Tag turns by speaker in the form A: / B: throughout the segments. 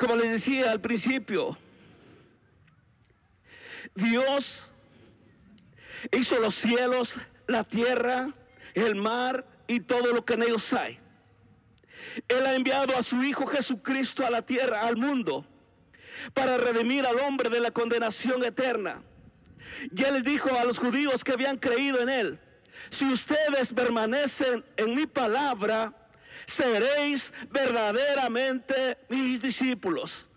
A: Como les decía al principio, Dios hizo los cielos, la tierra, el mar y todo lo que en ellos hay. Él ha enviado a su Hijo Jesucristo a la tierra, al mundo, para redimir al hombre de la condenación eterna. Y él dijo a los judíos que habían creído en él, si ustedes permanecen en mi palabra, seréis verdaderamente mis discípulos.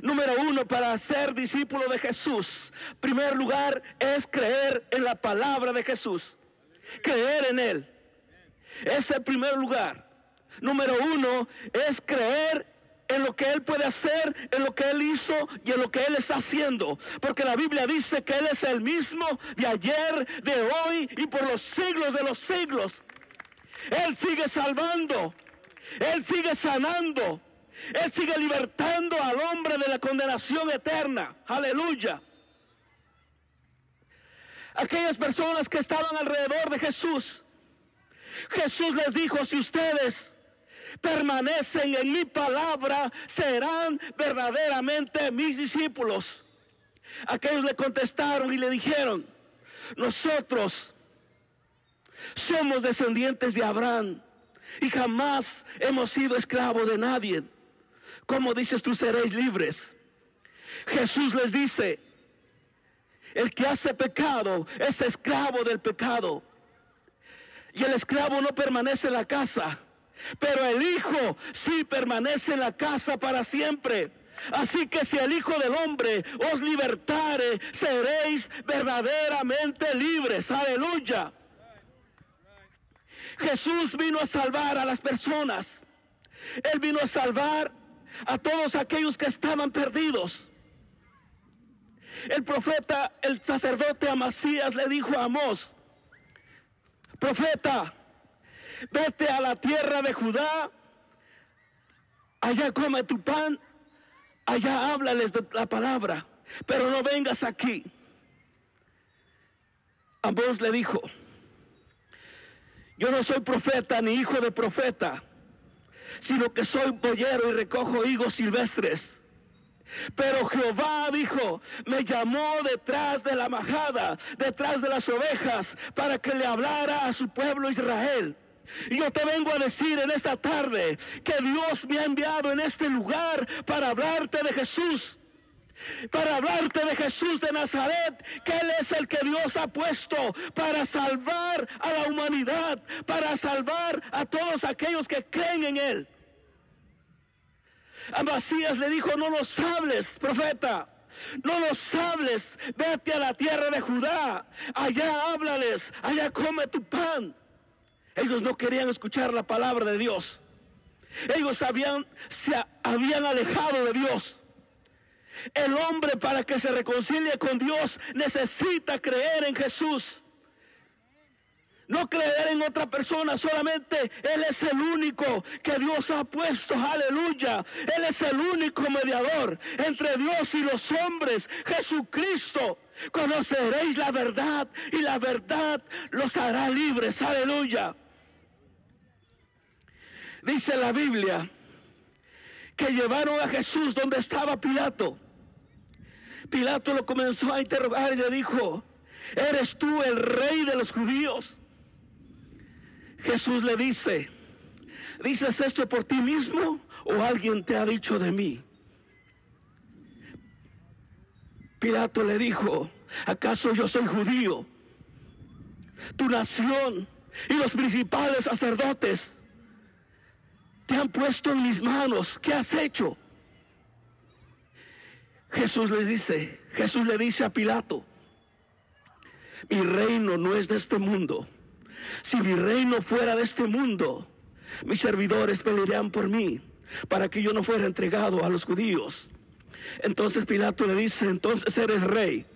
A: Número uno, para ser discípulo de Jesús, primer lugar es creer en la palabra de Jesús, creer en Él. Es el primer lugar. Número uno es creer en lo que Él puede hacer, en lo que Él hizo y en lo que Él está haciendo. Porque la Biblia dice que Él es el mismo de ayer, de hoy y por los siglos de los siglos. Él sigue salvando, Él sigue sanando, Él sigue libertando al hombre de la condenación eterna. Aleluya. Aquellas personas que estaban alrededor de Jesús, Jesús les dijo, si ustedes permanecen en mi palabra, serán verdaderamente mis discípulos. Aquellos le contestaron y le dijeron, nosotros somos descendientes de Abraham y jamás hemos sido esclavos de nadie. Como dices tú seréis libres? Jesús les dice, el que hace pecado es esclavo del pecado. Y el esclavo no permanece en la casa pero el Hijo sí permanece en la casa para siempre. Así que si el Hijo del Hombre os libertare, seréis verdaderamente libres. Aleluya. Jesús vino a salvar a las personas. Él vino a salvar a todos aquellos que estaban perdidos. El profeta, el sacerdote Amasías le dijo a Amós, profeta, vete a la tierra de Judá, allá come tu pan, allá háblales de la palabra, pero no vengas aquí. Ambos le dijo, yo no soy profeta ni hijo de profeta, sino que soy boyero y recojo higos silvestres. Pero Jehová dijo, me llamó detrás de la majada, detrás de las ovejas, para que le hablara a su pueblo Israel. Y yo te vengo a decir en esta tarde que Dios me ha enviado en este lugar para hablarte de Jesús. Para hablarte de Jesús de Nazaret, que Él es el que Dios ha puesto para salvar a la humanidad, para salvar a todos aquellos que creen en Él. A Macías le dijo, no los hables, profeta. No los hables, vete a la tierra de Judá, allá háblales, allá come tu pan. Ellos no querían escuchar la palabra de Dios. Ellos habían, se habían alejado de Dios. El hombre para que se reconcilie con Dios necesita creer en Jesús. No creer en otra persona, solamente Él es el único que Dios ha puesto, aleluya. Él es el único mediador entre Dios y los hombres, Jesucristo. Conoceréis la verdad y la verdad los hará libres, aleluya. Dice la Biblia que llevaron a Jesús donde estaba Pilato. Pilato lo comenzó a interrogar y le dijo, ¿eres tú el rey de los judíos? Jesús le dice, ¿dices esto por ti mismo o alguien te ha dicho de mí? Pilato le dijo, ¿acaso yo soy judío? Tu nación y los principales sacerdotes te han puesto en mis manos, ¿qué has hecho? Jesús les dice, Jesús le dice a Pilato, mi reino no es de este mundo. Si mi reino fuera de este mundo, mis servidores pelearían por mí para que yo no fuera entregado a los judíos. Entonces Pilato le dice, entonces eres rey.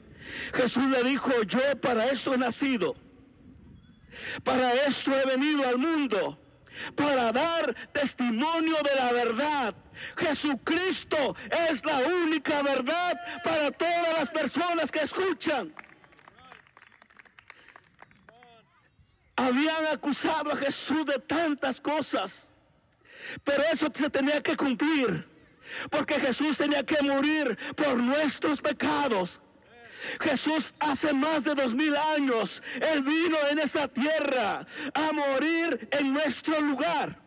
A: Jesús le dijo, yo para esto he nacido. Para esto he venido al mundo para dar testimonio de la verdad. Jesucristo es la única verdad para todas las personas que escuchan. Habían acusado a Jesús de tantas cosas, pero eso se tenía que cumplir. Porque Jesús tenía que morir por nuestros pecados. Jesús hace más de dos mil años, Él vino en esta tierra a morir en nuestro lugar.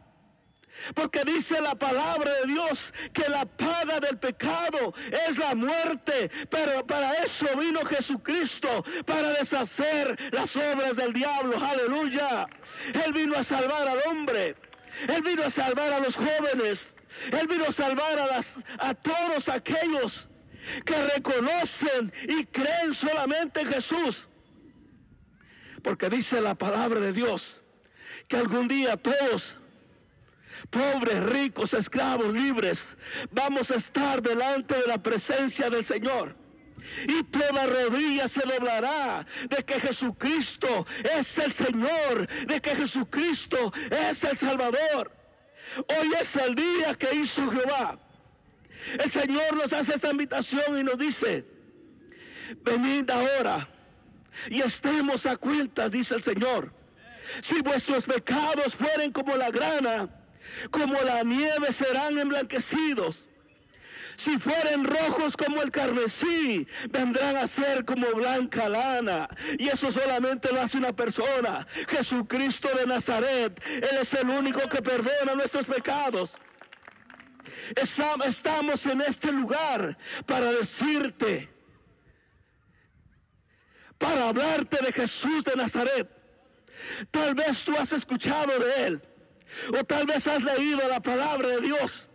A: Porque dice la palabra de Dios que la paga del pecado es la muerte. Pero para eso vino Jesucristo, para deshacer las obras del diablo. Aleluya. Él vino a salvar al hombre. Él vino a salvar a los jóvenes. Él vino a salvar a, las, a todos aquellos que reconocen y creen solamente en Jesús. Porque dice la palabra de Dios que algún día todos pobres, ricos, esclavos, libres, vamos a estar delante de la presencia del Señor. Y toda rodilla se doblará de que Jesucristo es el Señor, de que Jesucristo es el Salvador. Hoy es el día que hizo Jehová. El Señor nos hace esta invitación y nos dice, venid ahora y estemos a cuentas, dice el Señor. Si vuestros pecados fueren como la grana, como la nieve serán emblanquecidos. Si fueren rojos como el carmesí, vendrán a ser como blanca lana. Y eso solamente lo hace una persona, Jesucristo de Nazaret. Él es el único que perdona nuestros pecados. Estamos en este lugar para decirte, para hablarte de Jesús de Nazaret. Tal vez tú has escuchado de Él. O tal vez has leído la palabra de Dios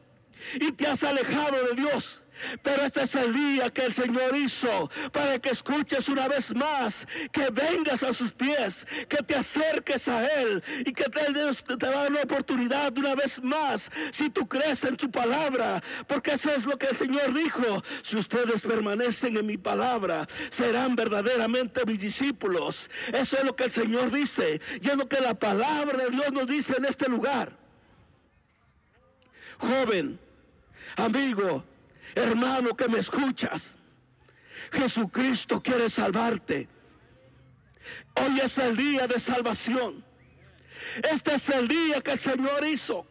A: y te has alejado de Dios. Pero este es el día que el Señor hizo para que escuches una vez más, que vengas a sus pies, que te acerques a Él y que te, te da una oportunidad una vez más, si tú crees en su palabra, porque eso es lo que el Señor dijo, si ustedes permanecen en mi palabra, serán verdaderamente mis discípulos. Eso es lo que el Señor dice y es lo que la palabra de Dios nos dice en este lugar. Joven, amigo, hermano que me escuchas, Jesucristo quiere salvarte. Hoy es el día de salvación. Este es el día que el Señor hizo.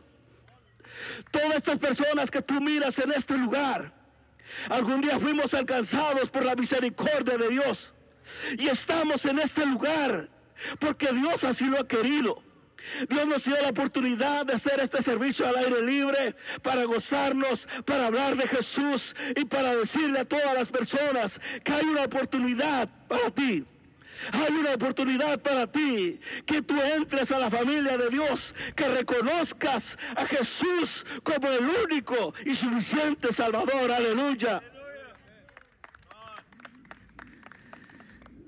A: Todas estas personas que tú miras en este lugar, algún día fuimos alcanzados por la misericordia de Dios. Y estamos en este lugar porque Dios así lo ha querido. Dios nos dio la oportunidad de hacer este servicio al aire libre para gozarnos, para hablar de Jesús y para decirle a todas las personas que hay una oportunidad para ti. Hay una oportunidad para ti, que tú entres a la familia de Dios, que reconozcas a Jesús como el único y suficiente Salvador. Aleluya.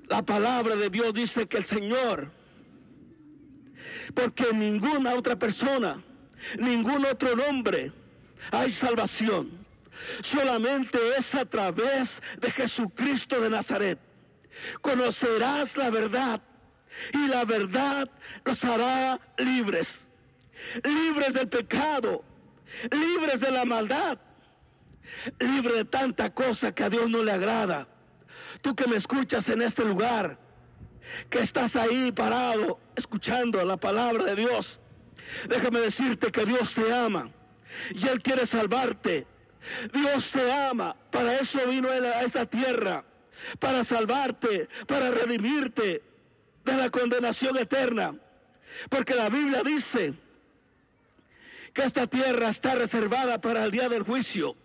A: La palabra de Dios dice que el Señor porque ninguna otra persona, ningún otro nombre hay salvación. Solamente es a través de Jesucristo de Nazaret. Conocerás la verdad y la verdad los hará libres. Libres del pecado, libres de la maldad, libres de tanta cosa que a Dios no le agrada. Tú que me escuchas en este lugar, que estás ahí parado escuchando la palabra de Dios, déjame decirte que Dios te ama y Él quiere salvarte. Dios te ama, para eso vino a esta tierra, para salvarte, para redimirte de la condenación eterna. Porque la Biblia dice que esta tierra está reservada para el día del juicio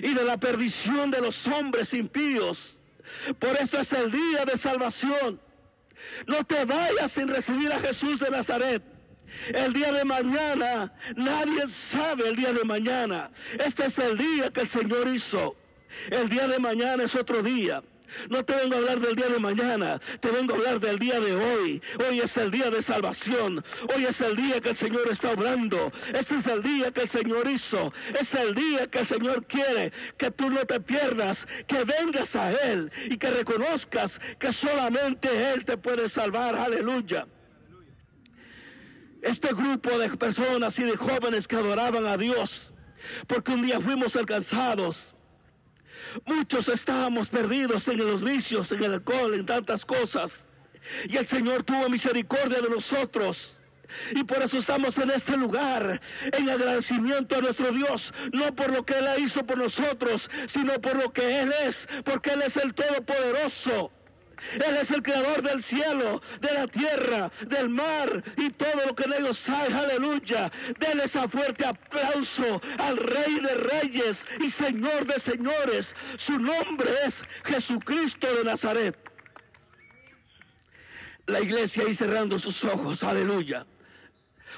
A: y de la perdición de los hombres impíos. Por eso es el día de salvación. No te vayas sin recibir a Jesús de Nazaret. El día de mañana, nadie sabe el día de mañana. Este es el día que el Señor hizo. El día de mañana es otro día. No te vengo a hablar del día de mañana, te vengo a hablar del día de hoy. Hoy es el día de salvación. Hoy es el día que el Señor está obrando. Este es el día que el Señor hizo. Es el día que el Señor quiere que tú no te pierdas, que vengas a Él y que reconozcas que solamente Él te puede salvar. Aleluya. Este grupo de personas y de jóvenes que adoraban a Dios, porque un día fuimos alcanzados Muchos estábamos perdidos en los vicios, en el alcohol, en tantas cosas. Y el Señor tuvo misericordia de nosotros. Y por eso estamos en este lugar, en agradecimiento a nuestro Dios, no por lo que Él hizo por nosotros, sino por lo que Él es, porque Él es el Todopoderoso. Él es el creador del cielo, de la tierra, del mar y todo lo que en ellos hay. Aleluya. Denle ese fuerte aplauso al Rey de Reyes y Señor de Señores. Su nombre es Jesucristo de Nazaret. La iglesia ahí cerrando sus ojos. Aleluya.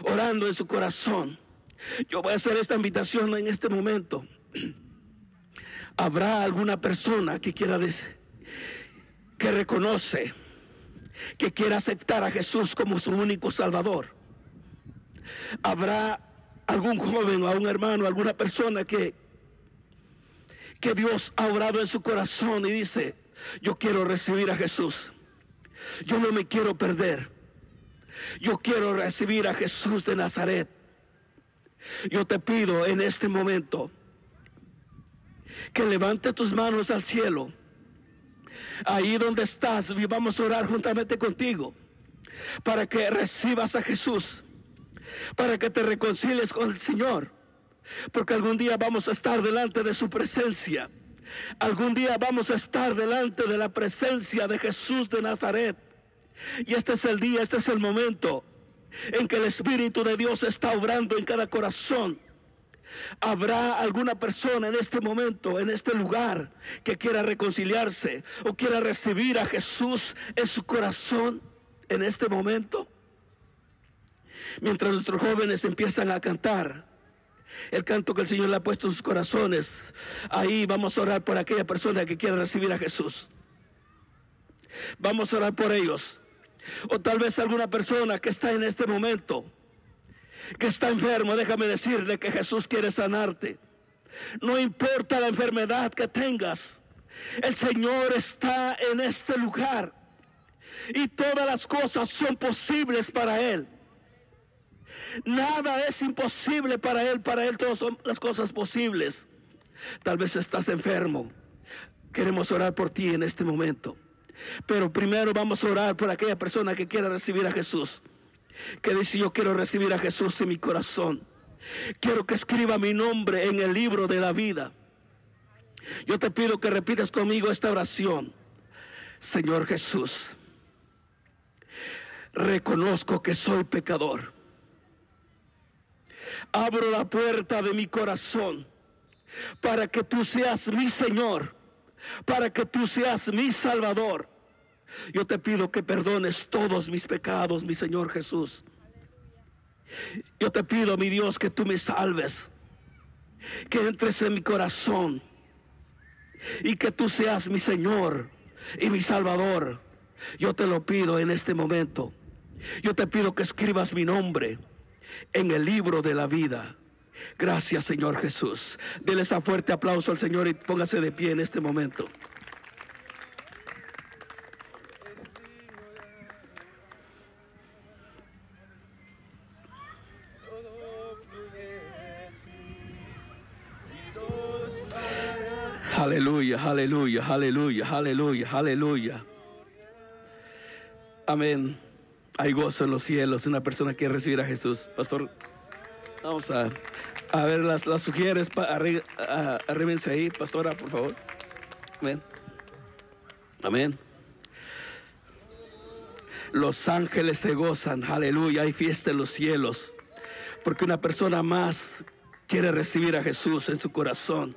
A: Orando en su corazón. Yo voy a hacer esta invitación en este momento. ¿Habrá alguna persona que quiera decir? Que reconoce que quiere aceptar a Jesús como su único Salvador. Habrá algún joven o algún hermano, alguna persona que, que Dios ha orado en su corazón y dice, yo quiero recibir a Jesús. Yo no me quiero perder. Yo quiero recibir a Jesús de Nazaret. Yo te pido en este momento que levante tus manos al cielo ahí donde estás, vamos a orar juntamente contigo para que recibas a Jesús, para que te reconcilies con el Señor, porque algún día vamos a estar delante de su presencia. Algún día vamos a estar delante de la presencia de Jesús de Nazaret. Y este es el día, este es el momento en que el Espíritu de Dios está obrando en cada corazón Habrá alguna persona en este momento, en este lugar, que quiera reconciliarse o quiera recibir a Jesús en su corazón en este momento. Mientras nuestros jóvenes empiezan a cantar el canto que el Señor le ha puesto en sus corazones, ahí vamos a orar por aquella persona que quiera recibir a Jesús. Vamos a orar por ellos. O tal vez alguna persona que está en este momento que está enfermo, déjame decirle que Jesús quiere sanarte. No importa la enfermedad que tengas, el Señor está en este lugar y todas las cosas son posibles para Él. Nada es imposible para Él, para Él todas son las cosas posibles. Tal vez estás enfermo. Queremos orar por ti en este momento. Pero primero vamos a orar por aquella persona que quiera recibir a Jesús que dice yo quiero recibir a Jesús en mi corazón. Quiero que escriba mi nombre en el libro de la vida. Yo te pido que repitas conmigo esta oración. Señor Jesús, reconozco que soy pecador. Abro la puerta de mi corazón para que tú seas mi Señor, para que tú seas mi Salvador. Yo te pido que perdones todos mis pecados, mi Señor Jesús. Yo te pido, mi Dios, que tú me salves, que entres en mi corazón y que tú seas mi Señor y mi Salvador. Yo te lo pido en este momento. Yo te pido que escribas mi nombre en el libro de la vida. Gracias, Señor Jesús. Dele esa fuerte aplauso al Señor y póngase de pie en este momento. Aleluya, aleluya, aleluya, aleluya, aleluya. Amén. Hay gozo en los cielos. Una persona que recibir a Jesús. Pastor, vamos a, a ver las, las sugieres. Ahí, pastora, por favor. Amén. Amén. Los ángeles se gozan. Aleluya. Hay fiesta en los cielos. Porque una persona más quiere recibir a Jesús en su corazón.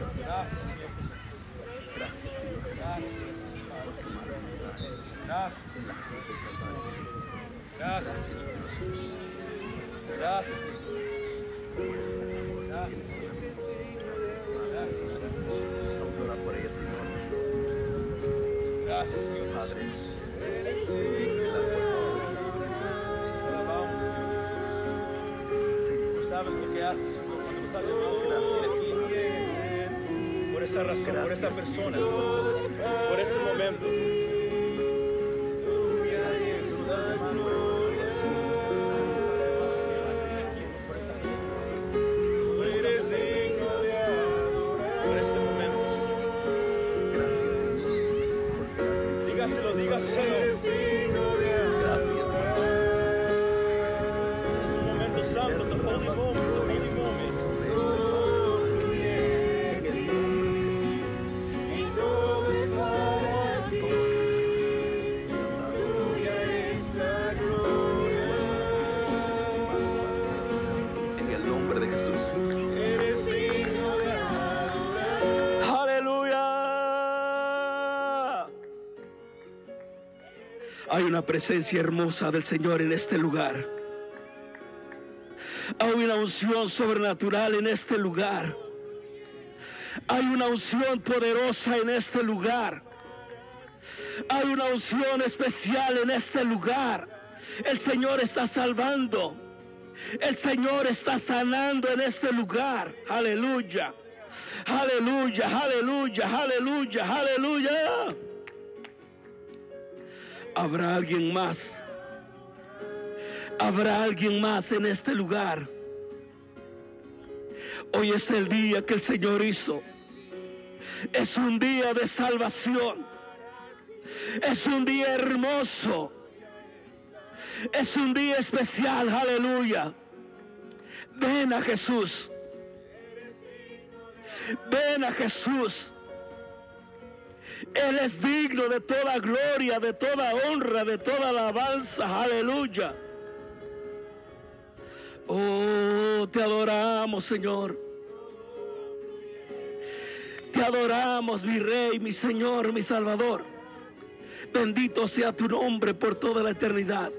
B: Gracias. Gracias, Señor Jesús. Gracias, Gracias. Gracias, Señor Gracias, Señor Jesús. sabes lo que haces, Señor, cuando nos has llamado a venir aquí. Por esa razón, por esa persona, por ese momento. Por
A: una presencia hermosa del Señor en este lugar. Hay una unción sobrenatural en este lugar. Hay una unción poderosa en este lugar. Hay una unción especial en este lugar. El Señor está salvando. El Señor está sanando en este lugar. Aleluya. Aleluya, aleluya, aleluya, aleluya. Habrá alguien más. Habrá alguien más en este lugar. Hoy es el día que el Señor hizo. Es un día de salvación. Es un día hermoso. Es un día especial, aleluya. Ven a Jesús. Ven a Jesús. Él es digno de toda gloria, de toda honra, de toda alabanza, aleluya. Oh, te adoramos, Señor. Te adoramos, mi Rey, mi Señor, mi Salvador. Bendito sea tu nombre por toda la eternidad.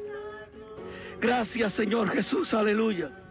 A: Gracias, Señor Jesús, aleluya.